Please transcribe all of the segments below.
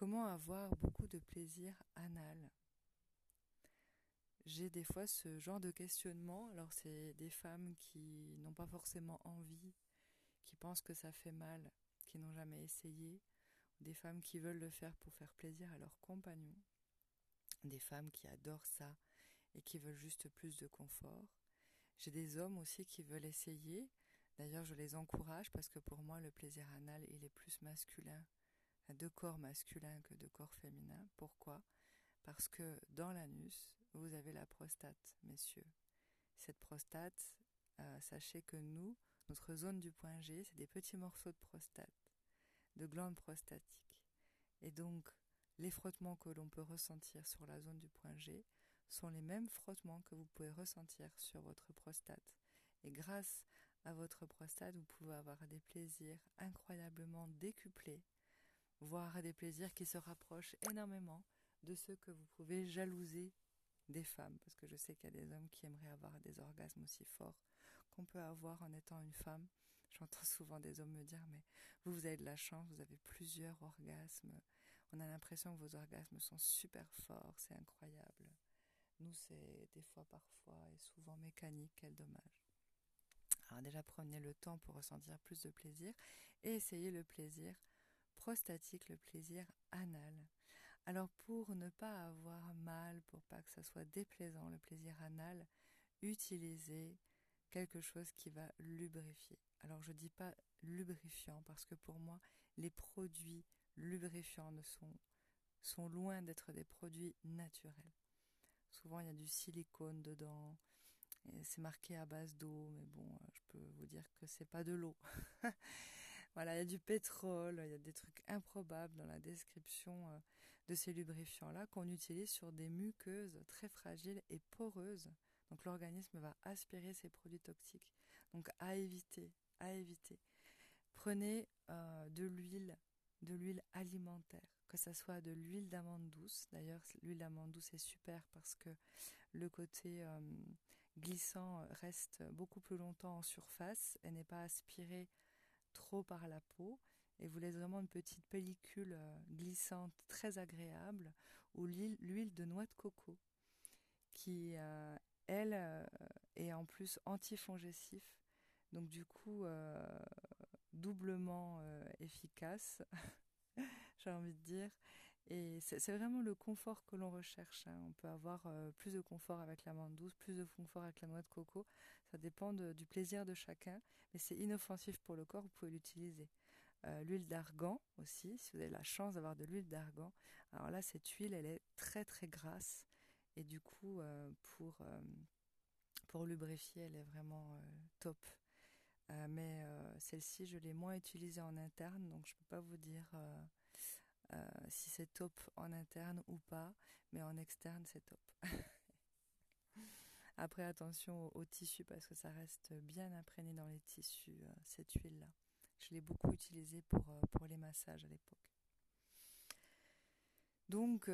Comment avoir beaucoup de plaisir anal? J'ai des fois ce genre de questionnement. Alors c'est des femmes qui n'ont pas forcément envie, qui pensent que ça fait mal, qui n'ont jamais essayé, des femmes qui veulent le faire pour faire plaisir à leurs compagnons, des femmes qui adorent ça et qui veulent juste plus de confort. J'ai des hommes aussi qui veulent essayer. D'ailleurs, je les encourage parce que pour moi, le plaisir anal, il est plus masculin, de corps masculin que de corps féminin. Pourquoi? Parce que dans l'anus, vous avez la prostate, messieurs. Cette prostate, euh, sachez que nous, notre zone du point G, c'est des petits morceaux de prostate, de glandes prostatiques. Et donc, les frottements que l'on peut ressentir sur la zone du point G sont les mêmes frottements que vous pouvez ressentir sur votre prostate. Et grâce à votre prostate, vous pouvez avoir des plaisirs incroyablement décuplés, voire des plaisirs qui se rapprochent énormément de ceux que vous pouvez jalouser des femmes, parce que je sais qu'il y a des hommes qui aimeraient avoir des orgasmes aussi forts qu'on peut avoir en étant une femme. J'entends souvent des hommes me dire mais vous vous avez de la chance, vous avez plusieurs orgasmes. On a l'impression que vos orgasmes sont super forts, c'est incroyable. Nous, c'est des fois, parfois et souvent mécanique, quel dommage. Alors déjà, prenez le temps pour ressentir plus de plaisir et essayez le plaisir prostatique, le plaisir anal. Alors pour ne pas avoir mal, pour pas que ça soit déplaisant, le plaisir anal, utilisez quelque chose qui va lubrifier. Alors je dis pas lubrifiant parce que pour moi, les produits lubrifiants ne sont, sont loin d'être des produits naturels. Souvent, il y a du silicone dedans. C'est marqué à base d'eau, mais bon, je peux vous dire que c'est pas de l'eau. voilà, il y a du pétrole, il y a des trucs improbables dans la description euh, de ces lubrifiants-là qu'on utilise sur des muqueuses très fragiles et poreuses. Donc l'organisme va aspirer ces produits toxiques. Donc à éviter, à éviter. Prenez euh, de l'huile, de l'huile alimentaire que ça soit de l'huile d'amande douce. D'ailleurs, l'huile d'amande douce est super parce que le côté euh, glissant reste beaucoup plus longtemps en surface et n'est pas aspiré trop par la peau et vous laisse vraiment une petite pellicule euh, glissante très agréable ou l'huile de noix de coco qui, euh, elle, est en plus antifongesif. Donc du coup, doublement efficace. j'ai envie de dire. Et c'est vraiment le confort que l'on recherche. Hein. On peut avoir euh, plus de confort avec l'amande douce, plus de confort avec la noix de coco. Ça dépend du plaisir de chacun, mais c'est inoffensif pour le corps, vous pouvez l'utiliser. Euh, l'huile d'argan aussi, si vous avez la chance d'avoir de l'huile d'argan. Alors là, cette huile, elle est très très grasse. Et du coup, euh, pour, pour lubrifier, elle est vraiment top. Mais celle-ci, je l'ai moins utilisée en interne, donc je ne peux pas vous dire euh, si c'est top en interne ou pas, mais en externe, c'est top. Après, attention au, tissu parce que ça reste bien imprégné dans les tissus, cette huile-là. Je l'ai beaucoup utilisée pour, pour les massages à l'époque. Donc,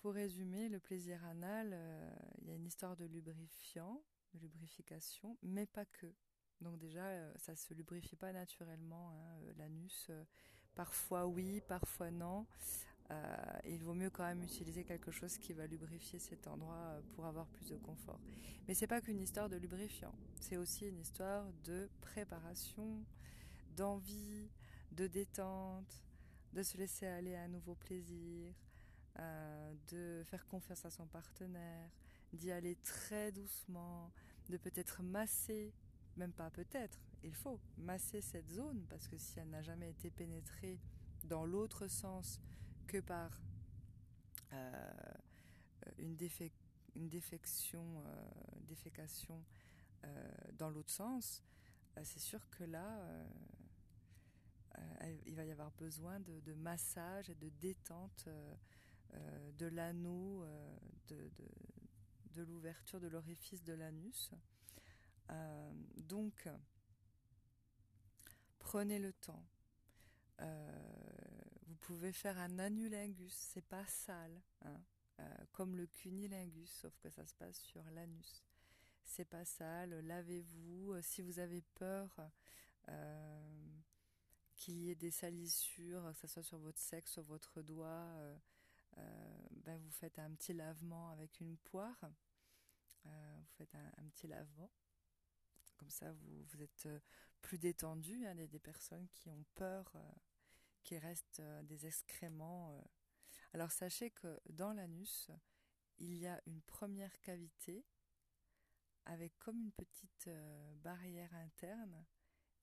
pour résumer, le plaisir anal, il y a une histoire de lubrifiant, de lubrification, mais pas que. Donc déjà, euh, ça se lubrifie pas naturellement hein, euh, l'anus. Euh, parfois oui, parfois non. il vaut mieux quand même utiliser quelque chose qui va lubrifier cet endroit pour avoir plus de confort. Mais c'est pas qu'une histoire de lubrifiant. C'est aussi une histoire de préparation, d'envie, de détente, de se laisser aller à un nouveau plaisir. de faire confiance à son partenaire, d'y aller très doucement, de peut-être masser même pas peut-être, il faut masser cette zone parce que si elle n'a jamais été pénétrée dans l'autre sens que par euh, une, une, défection, euh, défécation euh, dans l'autre sens, c'est sûr que là, il va y avoir besoin de, massage et de détente de l'anneau, de, de l'ouverture de l'orifice de l'anus. Euh, donc, prenez le temps. Euh, vous pouvez faire un anulingus, c'est pas sale, hein, euh, comme le cunilingus, sauf que ça se passe sur l'anus. C'est pas sale, lavez-vous. Si vous avez peur qu'il y ait des salissures, que ce soit sur votre sexe, sur votre doigt, ben vous faites un petit lavement avec une poire. vous faites un, petit lavement. Comme ça, vous, vous êtes plus détendu. Il y a des personnes qui ont peur qu'il reste des excréments. Alors sachez que dans l'anus, il y a une première cavité avec comme une petite euh, barrière interne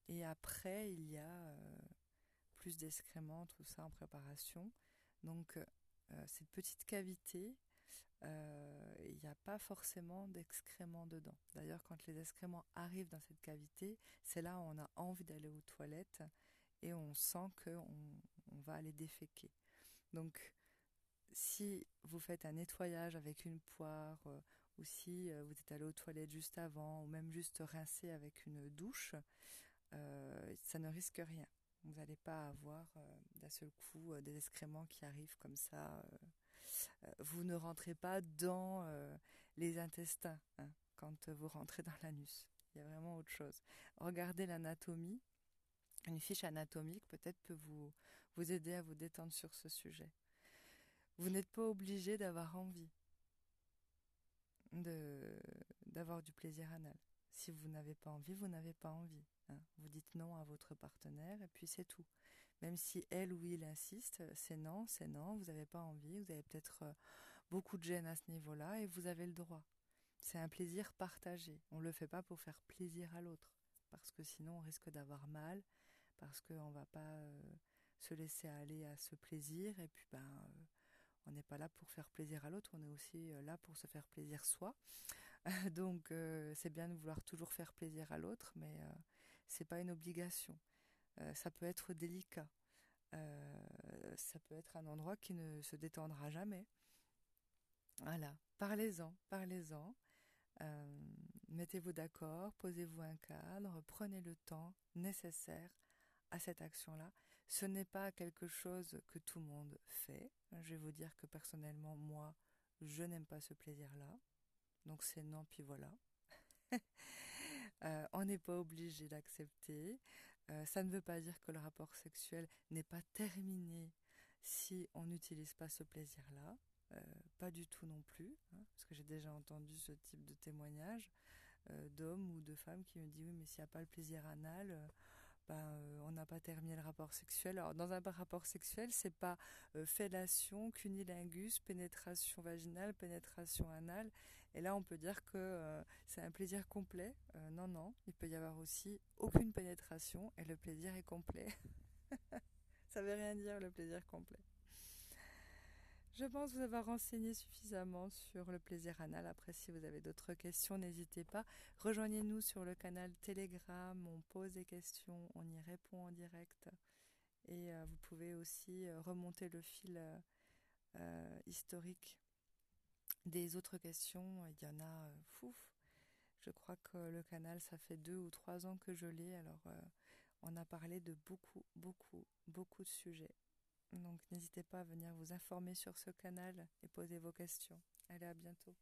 et après il y a euh, plus d'excréments, tout ça en préparation. Donc euh, cette petite cavité, il n'y a pas forcément d'excréments dedans. D'ailleurs quand les excréments arrivent dans cette cavité, c'est là où on a envie d'aller aux toilettes et on sent qu'on on va aller déféquer. Donc si vous faites un nettoyage avec une poire, euh, ou si euh, vous êtes allé aux toilettes juste avant, ou même juste rincer avec une douche, euh, ça ne risque rien. Vous n'allez pas avoir d'un seul coup des excréments qui arrivent comme ça. Vous ne rentrez pas dans les intestins hein, quand vous rentrez dans l'anus. Il y a vraiment autre chose. Regardez l'anatomie. Une fiche anatomique peut-être peut vous, aider à vous détendre sur ce sujet. Vous n'êtes pas obligé d'avoir envie d'avoir du plaisir anal. Si vous n'avez pas envie, vous n'avez pas envie. Hein. Vous dites non à votre partenaire et puis c'est tout. Même si elle ou il insiste, c'est non, c'est non, vous n'avez pas envie, vous avez peut-être euh, beaucoup de gêne à ce niveau-là et vous avez le droit. C'est un plaisir partagé. On ne le fait pas pour faire plaisir à l'autre, parce que sinon on risque d'avoir mal, parce qu'on ne va pas euh, se laisser aller à ce plaisir et puis ben euh, on n'est pas là pour faire plaisir à l'autre, on est aussi euh, là pour se faire plaisir soi. Donc euh, c'est bien de vouloir toujours faire plaisir à l'autre, mais euh, c'est pas une obligation. Ça peut être délicat. ça peut être un endroit qui ne se détendra jamais. Voilà, parlez-en, parlez-en. Mettez-vous d'accord, posez-vous un cadre, prenez le temps nécessaire à cette action-là. Ce n'est pas quelque chose que tout le monde fait. Je vais vous dire que personnellement, moi, je n'aime pas ce plaisir-là. Donc c'est non, puis voilà. Euh, on n'est pas obligé d'accepter. Euh, ça ne veut pas dire que le rapport sexuel n'est pas terminé si on n'utilise pas ce plaisir-là. Euh, pas du tout non plus, hein, parce que j'ai déjà entendu ce type de témoignage d'hommes ou de femmes qui me disent oui mais s'il n'y a pas le plaisir anal, ben, euh, on n'a pas terminé le rapport sexuel. Alors, dans un rapport sexuel, c'est pas euh, fellation, cunilingus, pénétration vaginale, pénétration anale. Et là, on peut dire que euh, c'est un plaisir complet. non, non, il peut y avoir aussi aucune pénétration et le plaisir est complet. Ça veut rien dire le plaisir complet. Je pense vous avoir renseigné suffisamment sur le plaisir anal. Après, si vous avez d'autres questions, n'hésitez pas. Rejoignez-nous sur le canal Telegram. On pose des questions, on y répond en direct. Et euh, vous pouvez aussi euh, remonter le fil euh, historique des autres questions. Il y en a fouf. Je crois que le canal, ça fait deux ou trois ans que je l'ai. Alors, on a parlé de beaucoup, beaucoup, beaucoup de sujets. Donc n'hésitez pas à venir vous informer sur ce canal et poser vos questions. Allez, à bientôt.